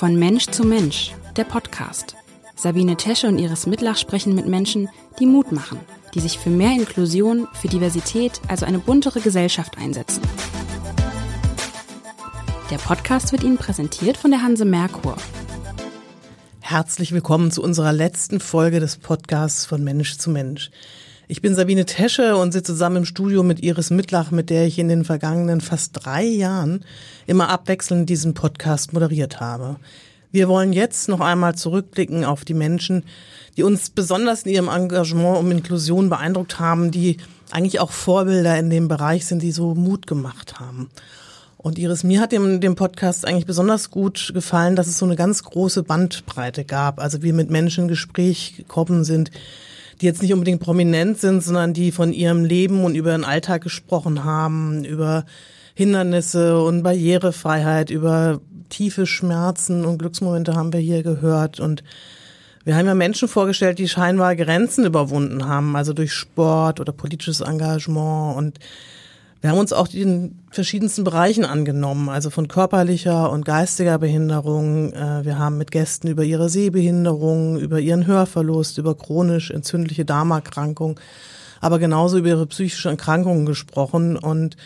Von Mensch zu Mensch, der Podcast. Sabine Tesche und Iris Mitlach sprechen mit Menschen, die Mut machen, die sich für mehr Inklusion, für Diversität, also eine buntere Gesellschaft einsetzen. Der Podcast wird Ihnen präsentiert von der Hanse Merkur. Herzlich willkommen zu unserer letzten Folge des Podcasts von Mensch zu Mensch. Ich bin Sabine Tesche und sitze zusammen im Studio mit Iris Mittlach, mit der ich in den vergangenen fast drei Jahren immer abwechselnd diesen Podcast moderiert habe. Wir wollen jetzt noch einmal zurückblicken auf die Menschen, die uns besonders in ihrem Engagement um Inklusion beeindruckt haben, die eigentlich auch Vorbilder in dem Bereich sind, die so Mut gemacht haben. Und Iris, mir hat dem, dem Podcast eigentlich besonders gut gefallen, dass es so eine ganz große Bandbreite gab. Also wir mit Menschen in Gespräch gekommen sind, die jetzt nicht unbedingt prominent sind, sondern die von ihrem Leben und über ihren Alltag gesprochen haben, über Hindernisse und Barrierefreiheit, über tiefe Schmerzen und Glücksmomente haben wir hier gehört. Und wir haben ja Menschen vorgestellt, die scheinbar Grenzen überwunden haben, also durch Sport oder politisches Engagement. Und wir haben uns auch den verschiedensten Bereichen angenommen, also von körperlicher und geistiger Behinderung. Äh, wir haben mit Gästen über ihre Sehbehinderung, über ihren Hörverlust, über chronisch entzündliche Darmerkrankung, aber genauso über ihre psychische Erkrankungen gesprochen. Und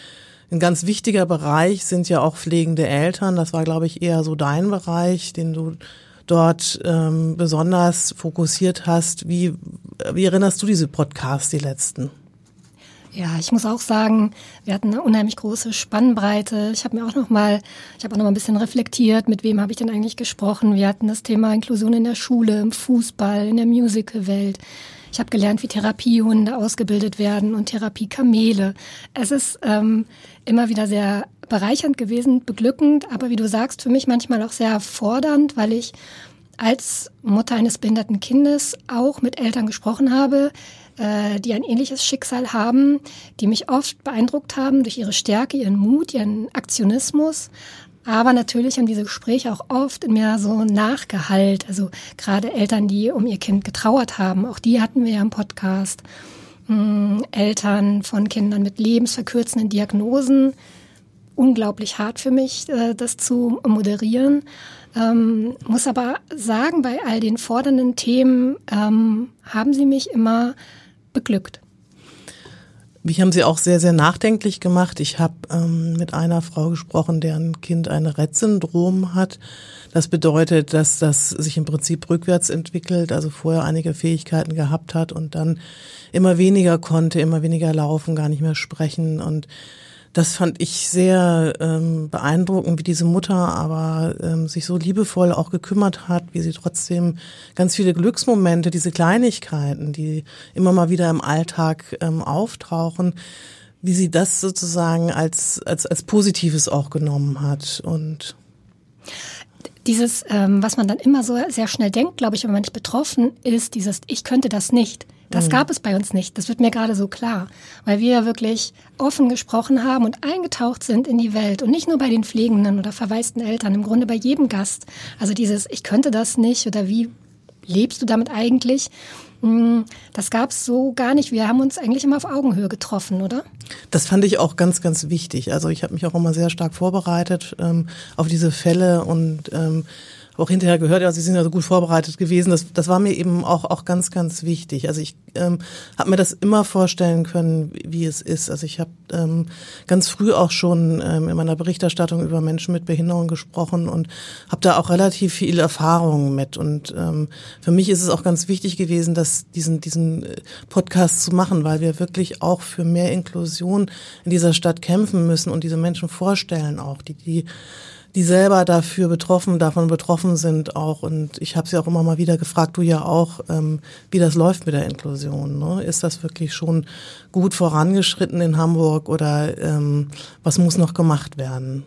ein ganz wichtiger Bereich sind ja auch pflegende Eltern. Das war, glaube ich, eher so dein Bereich, den du dort ähm, besonders fokussiert hast. Wie, wie erinnerst du diese Podcasts, die letzten? Ja, ich muss auch sagen, wir hatten eine unheimlich große Spannbreite. Ich habe mir auch noch mal, ich habe auch noch mal ein bisschen reflektiert, mit wem habe ich denn eigentlich gesprochen. Wir hatten das Thema Inklusion in der Schule, im Fußball, in der Musicalwelt. Ich habe gelernt, wie Therapiehunde ausgebildet werden und Therapiekamele. Es ist ähm, immer wieder sehr bereichernd gewesen, beglückend, aber wie du sagst, für mich manchmal auch sehr fordernd, weil ich als Mutter eines behinderten Kindes auch mit Eltern gesprochen habe, äh, die ein ähnliches Schicksal haben, die mich oft beeindruckt haben durch ihre Stärke, ihren Mut, ihren Aktionismus. Aber natürlich haben diese Gespräche auch oft in mir so nachgehallt. Also gerade Eltern, die um ihr Kind getrauert haben, auch die hatten wir ja im Podcast. Hm, Eltern von Kindern mit lebensverkürzenden Diagnosen. Unglaublich hart für mich, äh, das zu moderieren. Ähm, muss aber sagen, bei all den fordernden Themen ähm, haben sie mich immer beglückt. Mich haben sie auch sehr, sehr nachdenklich gemacht. Ich habe ähm, mit einer Frau gesprochen, deren Kind ein Rett-Syndrom hat. Das bedeutet, dass das sich im Prinzip rückwärts entwickelt, also vorher einige Fähigkeiten gehabt hat und dann immer weniger konnte, immer weniger laufen, gar nicht mehr sprechen und das fand ich sehr ähm, beeindruckend, wie diese Mutter aber ähm, sich so liebevoll auch gekümmert hat, wie sie trotzdem ganz viele Glücksmomente, diese Kleinigkeiten, die immer mal wieder im Alltag ähm, auftauchen, wie sie das sozusagen als, als, als Positives auch genommen hat und dieses, ähm, was man dann immer so sehr schnell denkt, glaube ich, wenn man nicht betroffen ist, dieses Ich könnte das nicht. Das mhm. gab es bei uns nicht. Das wird mir gerade so klar, weil wir wirklich offen gesprochen haben und eingetaucht sind in die Welt und nicht nur bei den pflegenden oder verwaisten Eltern, im Grunde bei jedem Gast. Also dieses Ich könnte das nicht oder wie lebst du damit eigentlich? Mm, das gab es so gar nicht. Wir haben uns eigentlich immer auf Augenhöhe getroffen, oder? Das fand ich auch ganz, ganz wichtig. Also ich habe mich auch immer sehr stark vorbereitet ähm, auf diese Fälle und ähm, auch hinterher gehört, ja, Sie sind ja so gut vorbereitet gewesen. Das, das war mir eben auch, auch ganz, ganz wichtig. Also ich ähm, habe mir das immer vorstellen können, wie es ist. Also ich habe ähm, ganz früh auch schon ähm, in meiner Berichterstattung über Menschen mit Behinderung gesprochen und habe da auch relativ viel Erfahrung mit. Und ähm, für mich ist es auch ganz wichtig gewesen, dass diesen, diesen äh, Podcast zu machen, weil wir wirklich auch für mehr Inklusion in dieser Stadt kämpfen müssen und diese Menschen vorstellen auch, die, die die selber dafür betroffen, davon betroffen sind auch. Und ich habe sie auch immer mal wieder gefragt, du ja auch, ähm, wie das läuft mit der Inklusion. Ne? Ist das wirklich schon gut vorangeschritten in Hamburg oder ähm, was muss noch gemacht werden?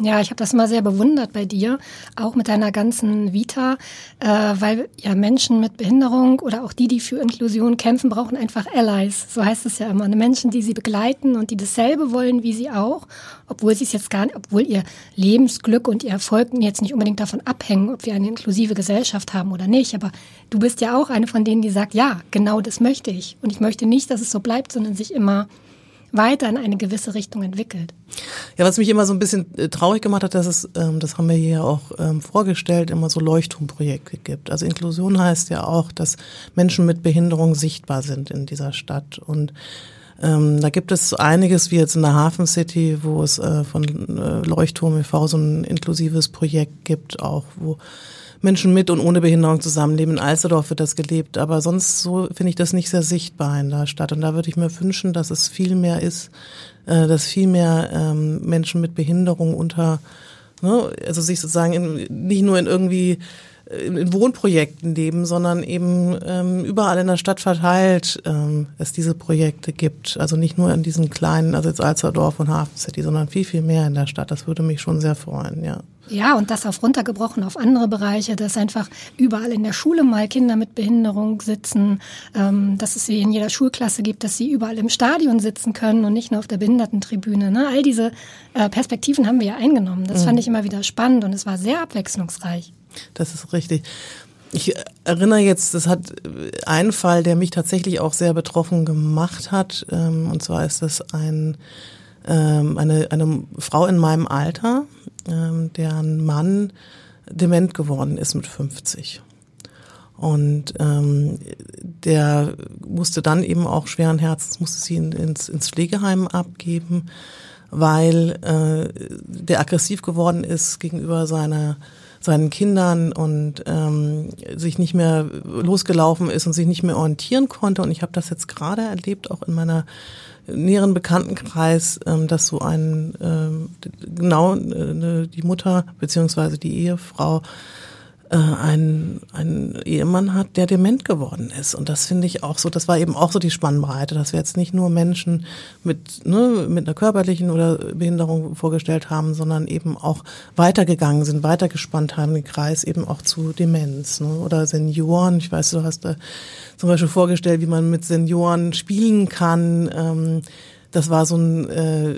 Ja, ich habe das mal sehr bewundert bei dir, auch mit deiner ganzen Vita, äh, weil ja Menschen mit Behinderung oder auch die, die für Inklusion kämpfen, brauchen einfach Allies. So heißt es ja immer. Menschen, die sie begleiten und die dasselbe wollen wie sie auch, obwohl sie es jetzt gar nicht, obwohl ihr Lebensglück und ihr Erfolg jetzt nicht unbedingt davon abhängen, ob wir eine inklusive Gesellschaft haben oder nicht. Aber du bist ja auch eine von denen, die sagt, ja, genau das möchte ich. Und ich möchte nicht, dass es so bleibt, sondern sich immer weiter in eine gewisse Richtung entwickelt. Ja, was mich immer so ein bisschen äh, traurig gemacht hat, dass es, ähm, das haben wir hier auch ähm, vorgestellt, immer so Leuchtturmprojekte gibt. Also Inklusion heißt ja auch, dass Menschen mit Behinderung sichtbar sind in dieser Stadt und ähm, da gibt es einiges, wie jetzt in der Hafen City, wo es äh, von äh, Leuchtturm e.V. so ein inklusives Projekt gibt, auch wo Menschen mit und ohne Behinderung zusammenleben. In Alsterdorf wird das gelebt, aber sonst so finde ich das nicht sehr sichtbar in der Stadt. Und da würde ich mir wünschen, dass es viel mehr ist, äh, dass viel mehr ähm, Menschen mit Behinderung unter, ne, also sich sozusagen in, nicht nur in irgendwie in, Wohnprojekten leben, sondern eben ähm, überall in der Stadt verteilt ähm, es diese Projekte gibt. Also nicht nur in diesen kleinen, also jetzt Alsterdorf und Hafen City, sondern viel, viel mehr in der Stadt. Das würde mich schon sehr freuen, ja. Ja, und das auf runtergebrochen auf andere Bereiche, dass einfach überall in der Schule mal Kinder mit Behinderung sitzen, ähm, dass es sie in jeder Schulklasse gibt, dass sie überall im Stadion sitzen können und nicht nur auf der Behindertentribüne. Ne? All diese äh, Perspektiven haben wir ja eingenommen. Das mhm. fand ich immer wieder spannend und es war sehr abwechslungsreich. Das ist richtig. Ich erinnere jetzt, das hat einen Fall, der mich tatsächlich auch sehr betroffen gemacht hat. Ähm, und zwar ist das ein, ähm, eine, eine Frau in meinem Alter, ähm, deren Mann dement geworden ist mit 50. Und ähm, der musste dann eben auch schweren Herzens, musste sie ins, ins Pflegeheim abgeben, weil äh, der aggressiv geworden ist gegenüber seiner seinen Kindern und ähm, sich nicht mehr losgelaufen ist und sich nicht mehr orientieren konnte. Und ich habe das jetzt gerade erlebt, auch in meiner näheren Bekanntenkreis, ähm, dass so ein ähm, genau äh, die Mutter beziehungsweise die Ehefrau äh, ein, ein Ehemann hat, der dement geworden ist. Und das finde ich auch so, das war eben auch so die Spannbreite, dass wir jetzt nicht nur Menschen mit, ne, mit einer körperlichen oder Behinderung vorgestellt haben, sondern eben auch weitergegangen sind, weitergespannt haben, den Kreis eben auch zu Demenz ne, oder Senioren. Ich weiß, du hast da zum Beispiel vorgestellt, wie man mit Senioren spielen kann. Ähm, das war so ein äh,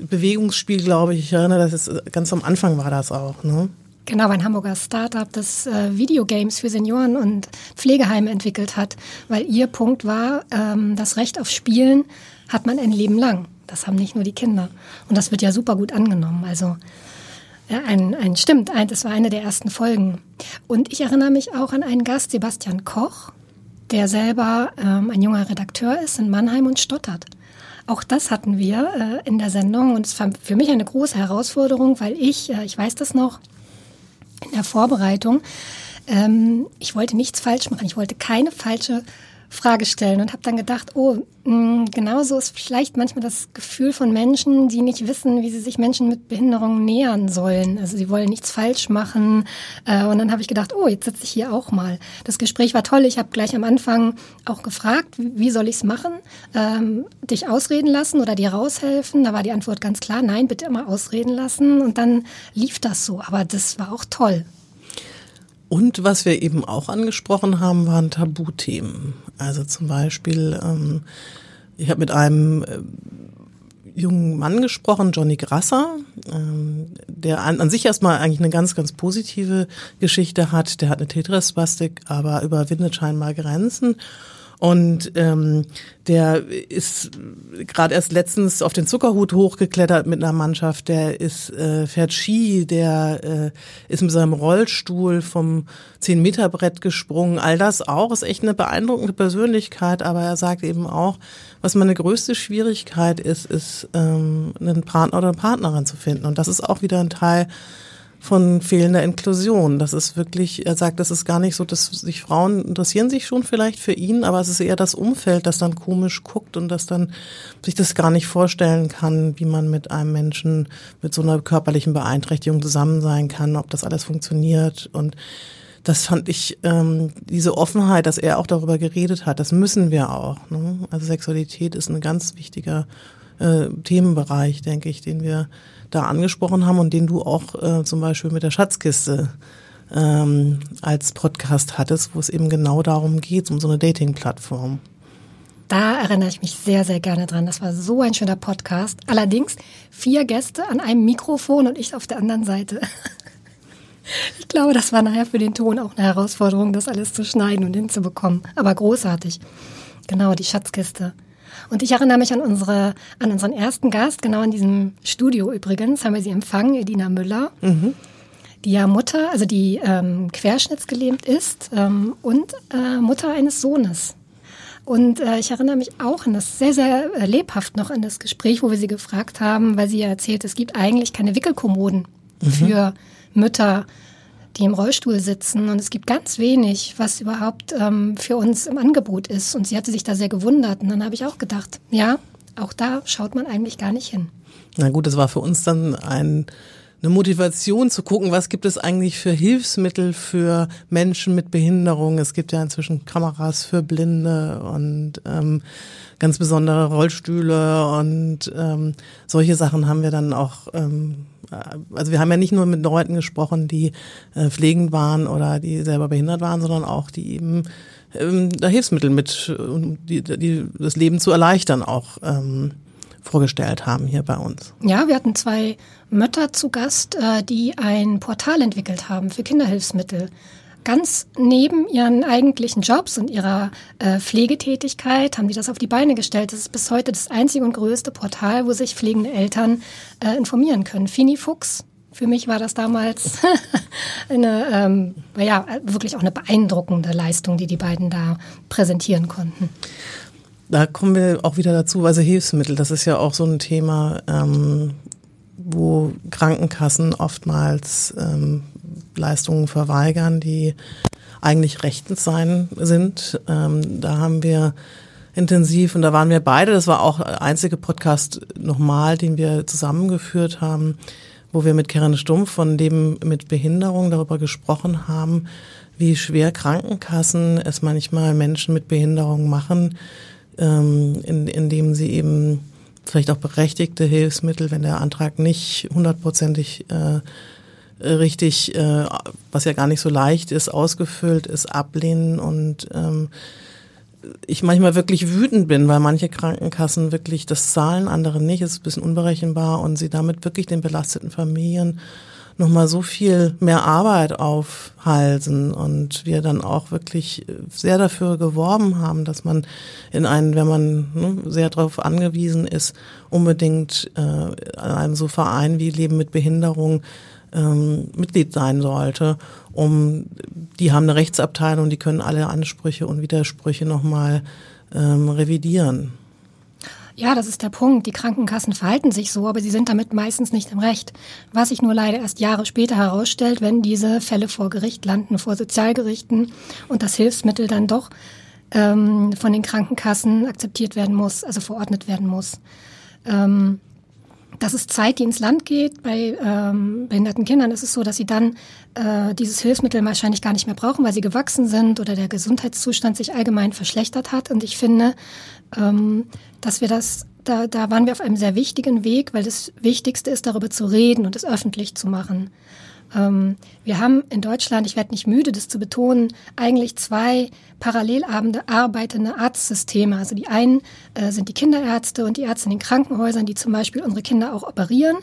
Bewegungsspiel, glaube ich. Ich erinnere, das ist, ganz am Anfang war das auch. Ne? Genau, ein Hamburger Startup, das äh, Videogames für Senioren und Pflegeheime entwickelt hat, weil ihr Punkt war, ähm, das Recht auf Spielen hat man ein Leben lang. Das haben nicht nur die Kinder. Und das wird ja super gut angenommen. Also ja, ein, ein stimmt, ein, das war eine der ersten Folgen. Und ich erinnere mich auch an einen Gast, Sebastian Koch, der selber ähm, ein junger Redakteur ist in Mannheim und stottert. Auch das hatten wir äh, in der Sendung und es war für mich eine große Herausforderung, weil ich, äh, ich weiß das noch, in der Vorbereitung. Ähm, ich wollte nichts falsch machen. Ich wollte keine falsche Frage stellen und habe dann gedacht, oh, mh, mm, genauso ist vielleicht manchmal das Gefühl von Menschen, die nicht wissen, wie sie sich Menschen mit Behinderungen nähern sollen. Also sie wollen nichts falsch machen. Äh, und dann habe ich gedacht, oh, jetzt sitze ich hier auch mal. Das Gespräch war toll. Ich habe gleich am Anfang auch gefragt, wie soll ich es machen? Ähm, dich ausreden lassen oder dir raushelfen? Da war die Antwort ganz klar, nein, bitte immer ausreden lassen. Und dann lief das so. Aber das war auch toll. Und was wir eben auch angesprochen haben, waren Tabuthemen. Also zum Beispiel, ähm, ich habe mit einem äh, jungen Mann gesprochen, Johnny Grasser, ähm, der an, an sich erstmal eigentlich eine ganz, ganz positive Geschichte hat. Der hat eine Tetraspastik, aber überwindet scheinbar Grenzen. Und ähm, der ist gerade erst letztens auf den Zuckerhut hochgeklettert mit einer Mannschaft. Der ist äh, fährt Ski, der äh, ist mit seinem Rollstuhl vom 10-Meter-Brett gesprungen. All das auch ist echt eine beeindruckende Persönlichkeit. Aber er sagt eben auch, was meine größte Schwierigkeit ist, ist ähm, einen Partner oder eine Partnerin zu finden. Und das ist auch wieder ein Teil von fehlender Inklusion. Das ist wirklich, er sagt, das ist gar nicht so, dass sich Frauen interessieren sich schon vielleicht für ihn, aber es ist eher das Umfeld, das dann komisch guckt und das dann sich das gar nicht vorstellen kann, wie man mit einem Menschen mit so einer körperlichen Beeinträchtigung zusammen sein kann, ob das alles funktioniert und das fand ich, ähm, diese Offenheit, dass er auch darüber geredet hat, das müssen wir auch. Ne? Also Sexualität ist ein ganz wichtiger äh, Themenbereich, denke ich, den wir da angesprochen haben und den du auch äh, zum Beispiel mit der Schatzkiste ähm, als Podcast hattest, wo es eben genau darum geht, um so eine Dating-Plattform. Da erinnere ich mich sehr, sehr gerne dran. Das war so ein schöner Podcast. Allerdings vier Gäste an einem Mikrofon und ich auf der anderen Seite. Ich glaube, das war nachher für den Ton auch eine Herausforderung, das alles zu schneiden und hinzubekommen. Aber großartig. Genau, die Schatzkiste. Und ich erinnere mich an unsere, an unseren ersten Gast, genau in diesem Studio übrigens, haben wir sie empfangen, Edina Müller. Mhm. Die ja Mutter, also die ähm, querschnittsgelähmt ist ähm, und äh, Mutter eines Sohnes. Und äh, ich erinnere mich auch an das sehr, sehr äh, lebhaft noch an das Gespräch, wo wir sie gefragt haben, weil sie ja erzählt, es gibt eigentlich keine Wickelkommoden mhm. für Mütter, die im Rollstuhl sitzen. Und es gibt ganz wenig, was überhaupt ähm, für uns im Angebot ist. Und sie hatte sich da sehr gewundert. Und dann habe ich auch gedacht, ja, auch da schaut man eigentlich gar nicht hin. Na gut, das war für uns dann ein eine Motivation zu gucken, was gibt es eigentlich für Hilfsmittel für Menschen mit Behinderung. Es gibt ja inzwischen Kameras für Blinde und ähm, ganz besondere Rollstühle und ähm, solche Sachen haben wir dann auch. Ähm, also wir haben ja nicht nur mit Leuten gesprochen, die äh, pflegend waren oder die selber behindert waren, sondern auch die eben ähm, da Hilfsmittel mit, um die, die, das Leben zu erleichtern, auch ähm, vorgestellt haben hier bei uns. Ja, wir hatten zwei Mütter zu Gast, äh, die ein Portal entwickelt haben für Kinderhilfsmittel. Ganz neben ihren eigentlichen Jobs und ihrer äh, Pflegetätigkeit haben die das auf die Beine gestellt. Das ist bis heute das einzige und größte Portal, wo sich pflegende Eltern äh, informieren können. Fini Fuchs für mich war das damals eine, ähm, ja, wirklich auch eine beeindruckende Leistung, die die beiden da präsentieren konnten. Da kommen wir auch wieder dazu, also Hilfsmittel, das ist ja auch so ein Thema, ähm, wo Krankenkassen oftmals ähm, Leistungen verweigern, die eigentlich rechtens sein sind. Ähm, da haben wir intensiv und da waren wir beide, das war auch der einzige Podcast nochmal, den wir zusammengeführt haben, wo wir mit Karen Stumpf von Leben mit Behinderung darüber gesprochen haben, wie schwer Krankenkassen es manchmal Menschen mit Behinderung machen, ähm, in, indem sie eben vielleicht auch berechtigte Hilfsmittel, wenn der Antrag nicht hundertprozentig äh, richtig, äh, was ja gar nicht so leicht ist, ausgefüllt ist, ablehnen und ähm, ich manchmal wirklich wütend bin, weil manche Krankenkassen wirklich das zahlen, andere nicht, ist ein bisschen unberechenbar und sie damit wirklich den belasteten Familien nochmal so viel mehr Arbeit aufhalsen und wir dann auch wirklich sehr dafür geworben haben, dass man in einen, wenn man ne, sehr darauf angewiesen ist, unbedingt äh, an einem so Verein wie Leben mit Behinderung ähm, Mitglied sein sollte, um die haben eine Rechtsabteilung, die können alle Ansprüche und Widersprüche nochmal ähm, revidieren. Ja, das ist der Punkt. Die Krankenkassen verhalten sich so, aber sie sind damit meistens nicht im Recht. Was sich nur leider erst Jahre später herausstellt, wenn diese Fälle vor Gericht landen, vor Sozialgerichten und das Hilfsmittel dann doch ähm, von den Krankenkassen akzeptiert werden muss, also verordnet werden muss. Ähm, das ist Zeit, die ins Land geht. Bei ähm, behinderten Kindern ist es so, dass sie dann äh, dieses Hilfsmittel wahrscheinlich gar nicht mehr brauchen, weil sie gewachsen sind oder der Gesundheitszustand sich allgemein verschlechtert hat. Und ich finde, ähm, dass wir das, da, da waren wir auf einem sehr wichtigen Weg, weil das Wichtigste ist, darüber zu reden und es öffentlich zu machen. Ähm, wir haben in Deutschland, ich werde nicht müde, das zu betonen, eigentlich zwei parallel arbeitende Arztsysteme. Also die einen äh, sind die Kinderärzte und die Ärzte in den Krankenhäusern, die zum Beispiel unsere Kinder auch operieren.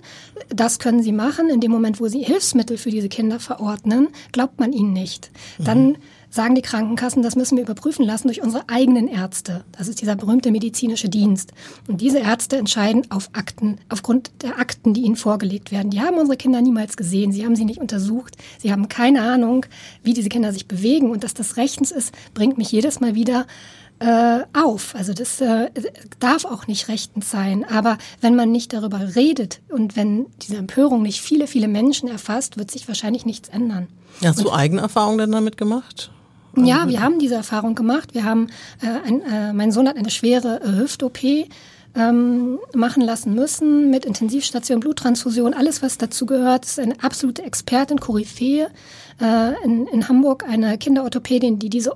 Das können sie machen. In dem Moment, wo sie Hilfsmittel für diese Kinder verordnen, glaubt man ihnen nicht. Mhm sagen die Krankenkassen, das müssen wir überprüfen lassen durch unsere eigenen Ärzte. Das ist dieser berühmte medizinische Dienst. Und diese Ärzte entscheiden auf Akten, aufgrund der Akten, die ihnen vorgelegt werden. Die haben unsere Kinder niemals gesehen, sie haben sie nicht untersucht, sie haben keine Ahnung, wie diese Kinder sich bewegen. Und dass das rechtens ist, bringt mich jedes Mal wieder äh, auf. Also das äh, darf auch nicht rechtens sein. Aber wenn man nicht darüber redet und wenn diese Empörung nicht viele, viele Menschen erfasst, wird sich wahrscheinlich nichts ändern. Hast du eigene Erfahrungen denn damit gemacht? Ja, wir haben diese Erfahrung gemacht. Wir haben, äh, ein, äh, mein Sohn hat eine schwere äh, Hüft-OP ähm, machen lassen müssen mit Intensivstation, Bluttransfusion, alles was dazu gehört. Das ist eine absolute Expertin, Koryphäe äh, in, in Hamburg, eine Kinderorthopädin, die diese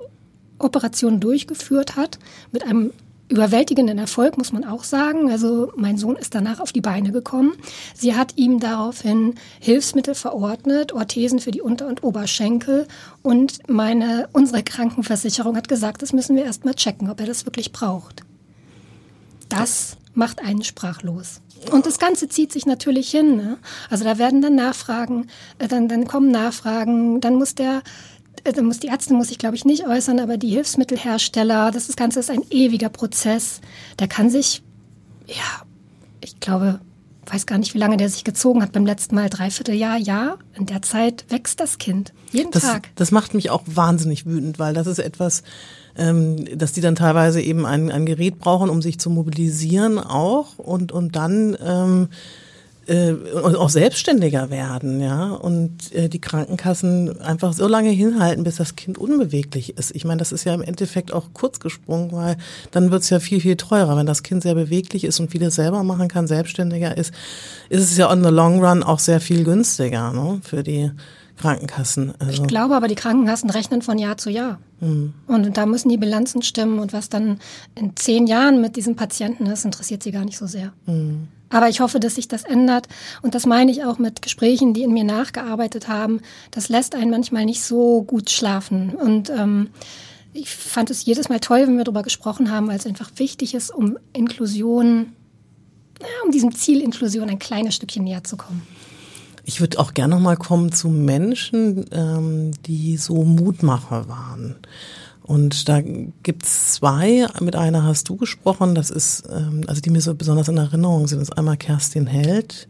Operation durchgeführt hat mit einem überwältigenden Erfolg, muss man auch sagen. Also mein Sohn ist danach auf die Beine gekommen. Sie hat ihm daraufhin Hilfsmittel verordnet, Orthesen für die Unter- und Oberschenkel. Und meine, unsere Krankenversicherung hat gesagt, das müssen wir erst mal checken, ob er das wirklich braucht. Das macht einen sprachlos. Und das Ganze zieht sich natürlich hin. Ne? Also da werden dann Nachfragen, äh, dann, dann kommen Nachfragen, dann muss der also muss die Ärzte muss ich glaube ich nicht äußern, aber die Hilfsmittelhersteller, das, das Ganze ist ein ewiger Prozess. Der kann sich, ja, ich glaube, weiß gar nicht, wie lange der sich gezogen hat. Beim letzten Mal dreiviertel Jahr, ja. In der Zeit wächst das Kind. Jeden das, Tag. Das macht mich auch wahnsinnig wütend, weil das ist etwas, ähm, dass die dann teilweise eben ein, ein Gerät brauchen, um sich zu mobilisieren auch und, und dann ähm, äh, und auch selbstständiger werden, ja, und äh, die Krankenkassen einfach so lange hinhalten, bis das Kind unbeweglich ist. Ich meine, das ist ja im Endeffekt auch kurz gesprungen, weil dann wird's ja viel, viel teurer. Wenn das Kind sehr beweglich ist und vieles selber machen kann, selbstständiger ist, ist es ja on the long run auch sehr viel günstiger ne, für die Krankenkassen. Also. Ich glaube aber, die Krankenkassen rechnen von Jahr zu Jahr. Mhm. Und da müssen die Bilanzen stimmen. Und was dann in zehn Jahren mit diesem Patienten ist, interessiert sie gar nicht so sehr. Mhm. Aber ich hoffe, dass sich das ändert. Und das meine ich auch mit Gesprächen, die in mir nachgearbeitet haben. Das lässt einen manchmal nicht so gut schlafen. Und ähm, ich fand es jedes Mal toll, wenn wir darüber gesprochen haben, weil es einfach wichtig ist, um Inklusion, ja, um diesem Ziel Inklusion ein kleines Stückchen näher zu kommen. Ich würde auch gerne noch mal kommen zu Menschen, ähm, die so Mutmacher waren. Und da gibt's zwei. Mit einer hast du gesprochen. Das ist, ähm, also die mir so besonders in Erinnerung sind, das ist einmal Kerstin Held.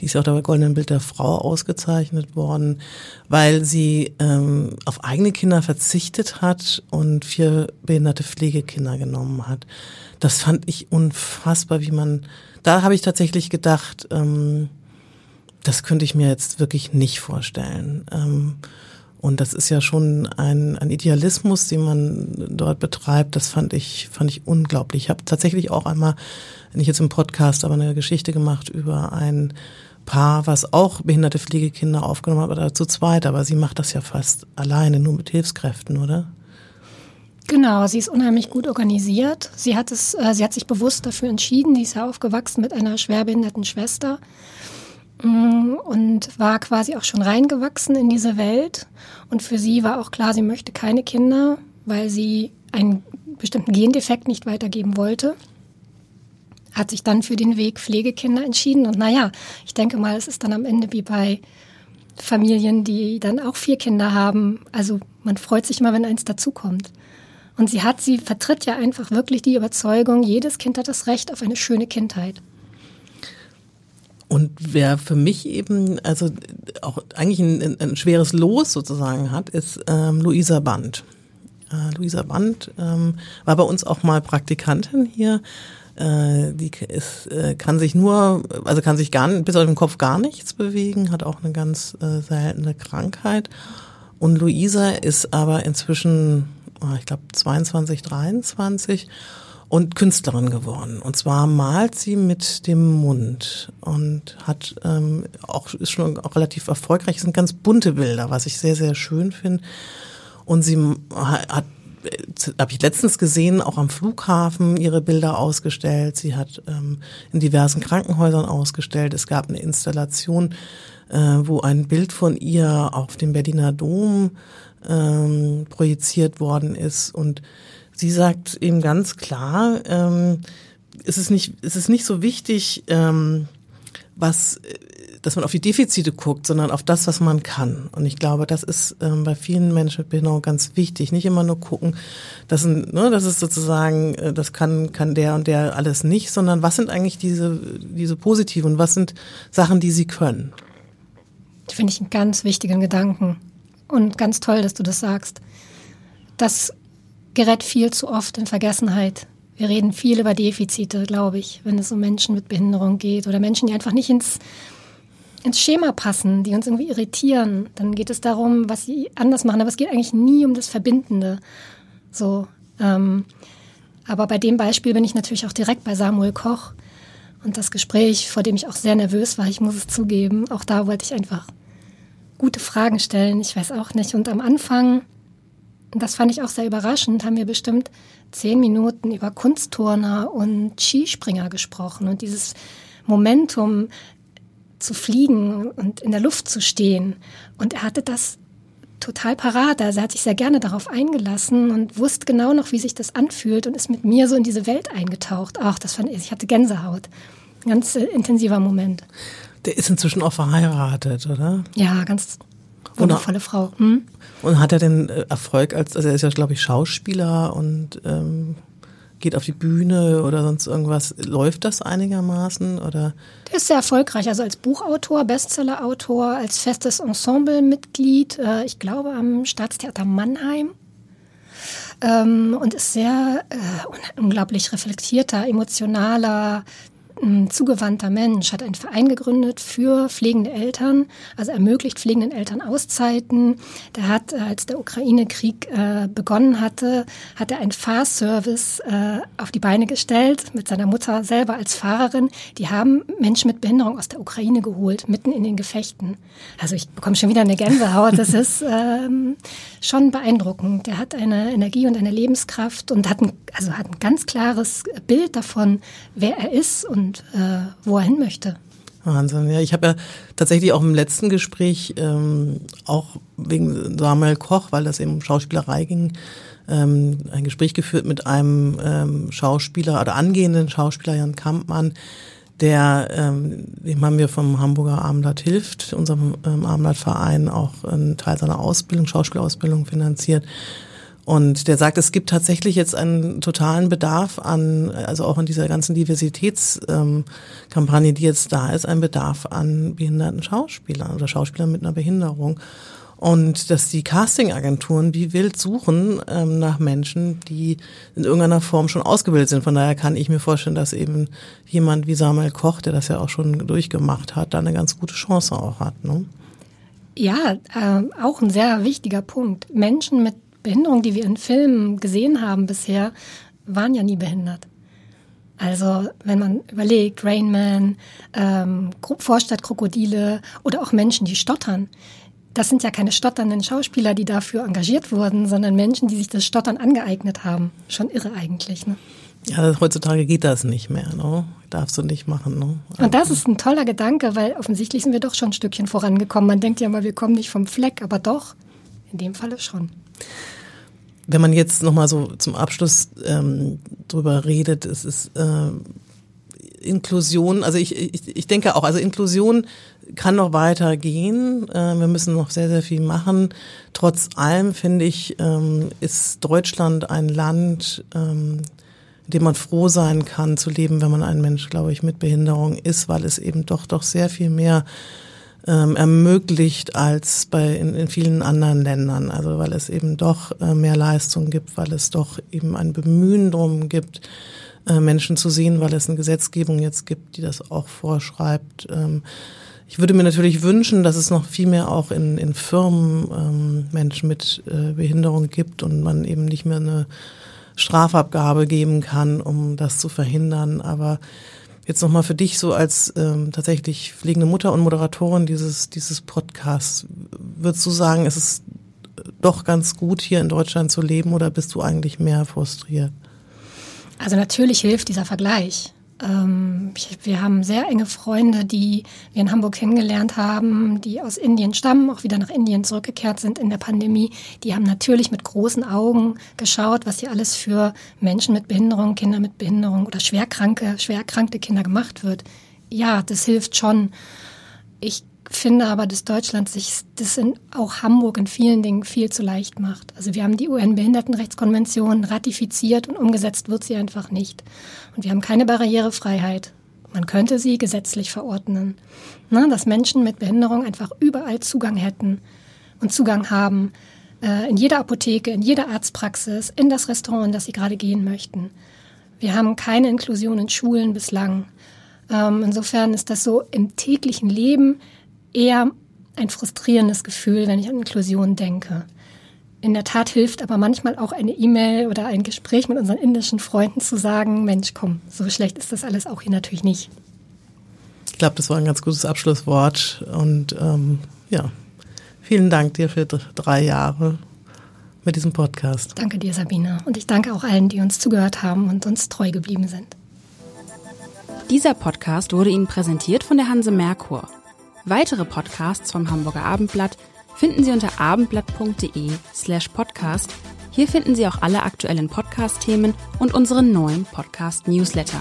Die ist ja auch der Goldenen Bild der Frau ausgezeichnet worden, weil sie ähm, auf eigene Kinder verzichtet hat und vier behinderte Pflegekinder genommen hat. Das fand ich unfassbar, wie man. Da habe ich tatsächlich gedacht, ähm, das könnte ich mir jetzt wirklich nicht vorstellen. Ähm, und das ist ja schon ein, ein Idealismus, den man dort betreibt. Das fand ich, fand ich unglaublich. Ich habe tatsächlich auch einmal, nicht jetzt im Podcast, aber eine Geschichte gemacht über ein Paar, was auch behinderte Pflegekinder aufgenommen hat, oder zu zweit, aber sie macht das ja fast alleine, nur mit Hilfskräften, oder? Genau, sie ist unheimlich gut organisiert. Sie hat es, äh, sie hat sich bewusst dafür entschieden. Sie ist ja aufgewachsen mit einer schwerbehinderten Schwester und war quasi auch schon reingewachsen in diese Welt. Und für sie war auch klar, sie möchte keine Kinder, weil sie einen bestimmten Gendefekt nicht weitergeben wollte. Hat sich dann für den Weg Pflegekinder entschieden. Und naja, ich denke mal, es ist dann am Ende wie bei Familien, die dann auch vier Kinder haben. Also man freut sich immer, wenn eins dazukommt. Und sie hat, sie vertritt ja einfach wirklich die Überzeugung, jedes Kind hat das Recht auf eine schöne Kindheit. Und wer für mich eben, also auch eigentlich ein, ein schweres Los sozusagen hat, ist ähm, Luisa Band. Äh, Luisa Band ähm, war bei uns auch mal Praktikantin hier. Äh, die ist, äh, kann sich nur, also kann sich gar bis auf den Kopf gar nichts bewegen, hat auch eine ganz äh, seltene Krankheit. Und Luisa ist aber inzwischen, oh, ich glaube, 22, 23 und Künstlerin geworden. Und zwar malt sie mit dem Mund und hat ähm, auch ist schon auch relativ erfolgreich. Es sind ganz bunte Bilder, was ich sehr sehr schön finde. Und sie hat habe ich letztens gesehen, auch am Flughafen ihre Bilder ausgestellt. Sie hat ähm, in diversen Krankenhäusern ausgestellt. Es gab eine Installation, äh, wo ein Bild von ihr auf dem Berliner Dom ähm, projiziert worden ist und Sie sagt eben ganz klar, ähm, es ist nicht, es ist nicht so wichtig, ähm, was, dass man auf die Defizite guckt, sondern auf das, was man kann. Und ich glaube, das ist ähm, bei vielen Menschen mit Behinderung ganz wichtig. Nicht immer nur gucken, das, sind, ne, das ist sozusagen, äh, das kann, kann der und der alles nicht, sondern was sind eigentlich diese, diese positiven was sind Sachen, die sie können. Finde ich einen ganz wichtigen Gedanken. Und ganz toll, dass du das sagst. Das gerät viel zu oft in Vergessenheit. Wir reden viel über Defizite, glaube ich, wenn es um Menschen mit Behinderung geht oder Menschen, die einfach nicht ins, ins Schema passen, die uns irgendwie irritieren. Dann geht es darum, was sie anders machen, aber es geht eigentlich nie um das Verbindende. So, ähm, aber bei dem Beispiel bin ich natürlich auch direkt bei Samuel Koch und das Gespräch, vor dem ich auch sehr nervös war, ich muss es zugeben, auch da wollte ich einfach gute Fragen stellen. Ich weiß auch nicht. Und am Anfang und das fand ich auch sehr überraschend, haben wir bestimmt zehn Minuten über Kunstturner und Skispringer gesprochen und dieses Momentum zu fliegen und in der Luft zu stehen. Und er hatte das total parat. Also er hat sich sehr gerne darauf eingelassen und wusste genau noch, wie sich das anfühlt und ist mit mir so in diese Welt eingetaucht. Ach, das fand ich, ich hatte Gänsehaut. Ein ganz äh, intensiver Moment. Der ist inzwischen auch verheiratet, oder? Ja, ganz Wundervolle Frau. Hm? Und hat er denn äh, Erfolg als, also er ist ja, glaube ich, Schauspieler und ähm, geht auf die Bühne oder sonst irgendwas. Läuft das einigermaßen oder? Der ist sehr erfolgreich, also als Buchautor, Bestsellerautor, als festes Ensemblemitglied, äh, ich glaube am Staatstheater Mannheim. Ähm, und ist sehr äh, unglaublich reflektierter, emotionaler, ein zugewandter Mensch, hat einen Verein gegründet für pflegende Eltern, also ermöglicht pflegenden Eltern Auszeiten. Der hat, äh, als der Ukraine-Krieg äh, begonnen hatte, hat er einen Fahrservice äh, auf die Beine gestellt mit seiner Mutter selber als Fahrerin. Die haben Menschen mit Behinderung aus der Ukraine geholt, mitten in den Gefechten. Also ich bekomme schon wieder eine Gänsehaut. Das ist ähm, schon beeindruckend. Der hat eine Energie und eine Lebenskraft und hat ein, also hat ein ganz klares Bild davon, wer er ist und und äh, wo er hin möchte. Wahnsinn, ja. Ich habe ja tatsächlich auch im letzten Gespräch, ähm, auch wegen Samuel Koch, weil das eben um Schauspielerei ging, ähm, ein Gespräch geführt mit einem ähm, Schauspieler oder angehenden Schauspieler, Jan Kampmann, der, ähm, dem haben wir vom Hamburger Abendblatt hilft, unserem ähm, Abendblattverein, auch einen Teil seiner Ausbildung, Schauspielausbildung finanziert. Und der sagt, es gibt tatsächlich jetzt einen totalen Bedarf an, also auch in dieser ganzen Diversitätskampagne, ähm, die jetzt da ist, ein Bedarf an behinderten Schauspielern oder Schauspielern mit einer Behinderung. Und dass die Castingagenturen wie wild suchen ähm, nach Menschen, die in irgendeiner Form schon ausgebildet sind. Von daher kann ich mir vorstellen, dass eben jemand wie Samuel Koch, der das ja auch schon durchgemacht hat, da eine ganz gute Chance auch hat. Ne? Ja, äh, auch ein sehr wichtiger Punkt. Menschen mit Behinderungen, die wir in Filmen gesehen haben bisher, waren ja nie behindert. Also wenn man überlegt, Rainman, ähm, Vorstadtkrokodile oder auch Menschen, die stottern. Das sind ja keine stotternden Schauspieler, die dafür engagiert wurden, sondern Menschen, die sich das Stottern angeeignet haben. Schon irre eigentlich. Ne? Ja, heutzutage geht das nicht mehr. Ne? Darfst du nicht machen. Ne? Und das ist ein toller Gedanke, weil offensichtlich sind wir doch schon ein Stückchen vorangekommen. Man denkt ja mal, wir kommen nicht vom Fleck, aber doch, in dem Falle schon. Wenn man jetzt nochmal so zum Abschluss ähm, drüber redet, es ist äh, Inklusion, also ich, ich, ich denke auch, also Inklusion kann noch weiter gehen. Äh, wir müssen noch sehr, sehr viel machen. Trotz allem, finde ich, ähm, ist Deutschland ein Land, ähm, in dem man froh sein kann zu leben, wenn man ein Mensch, glaube ich, mit Behinderung ist, weil es eben doch doch sehr viel mehr ähm, ermöglicht als bei in, in vielen anderen Ländern. Also weil es eben doch äh, mehr Leistung gibt, weil es doch eben ein Bemühen drum gibt, äh, Menschen zu sehen, weil es eine Gesetzgebung jetzt gibt, die das auch vorschreibt. Ähm, ich würde mir natürlich wünschen, dass es noch viel mehr auch in, in Firmen ähm, Menschen mit äh, Behinderung gibt und man eben nicht mehr eine Strafabgabe geben kann, um das zu verhindern. Aber Jetzt nochmal für dich so als ähm, tatsächlich pflegende Mutter und Moderatorin dieses, dieses Podcasts. Würdest du sagen, es ist doch ganz gut, hier in Deutschland zu leben oder bist du eigentlich mehr frustriert? Also natürlich hilft dieser Vergleich. Ähm, wir haben sehr enge Freunde, die wir in Hamburg kennengelernt haben, die aus Indien stammen, auch wieder nach Indien zurückgekehrt sind in der Pandemie. Die haben natürlich mit großen Augen geschaut, was hier alles für Menschen mit Behinderung, Kinder mit Behinderung oder schwerkranke, schwer erkrankte Kinder gemacht wird. Ja, das hilft schon. Ich finde aber, dass Deutschland sich das in auch Hamburg in vielen Dingen viel zu leicht macht. Also wir haben die UN-Behindertenrechtskonvention ratifiziert und umgesetzt wird sie einfach nicht. Und wir haben keine Barrierefreiheit. Man könnte sie gesetzlich verordnen, ne, dass Menschen mit Behinderung einfach überall Zugang hätten und Zugang haben, äh, in jeder Apotheke, in jeder Arztpraxis, in das Restaurant, in das sie gerade gehen möchten. Wir haben keine Inklusion in Schulen bislang. Ähm, insofern ist das so im täglichen Leben eher ein frustrierendes Gefühl, wenn ich an Inklusion denke. In der Tat hilft aber manchmal auch eine E-Mail oder ein Gespräch mit unseren indischen Freunden zu sagen, Mensch, komm, so schlecht ist das alles auch hier natürlich nicht. Ich glaube, das war ein ganz gutes Abschlusswort und ähm, ja, vielen Dank dir für drei Jahre mit diesem Podcast. Danke dir, Sabine. Und ich danke auch allen, die uns zugehört haben und uns treu geblieben sind. Dieser Podcast wurde Ihnen präsentiert von der Hanse Merkur. Weitere Podcasts vom Hamburger Abendblatt finden Sie unter abendblatt.de slash podcast. Hier finden Sie auch alle aktuellen Podcast-Themen und unseren neuen Podcast-Newsletter.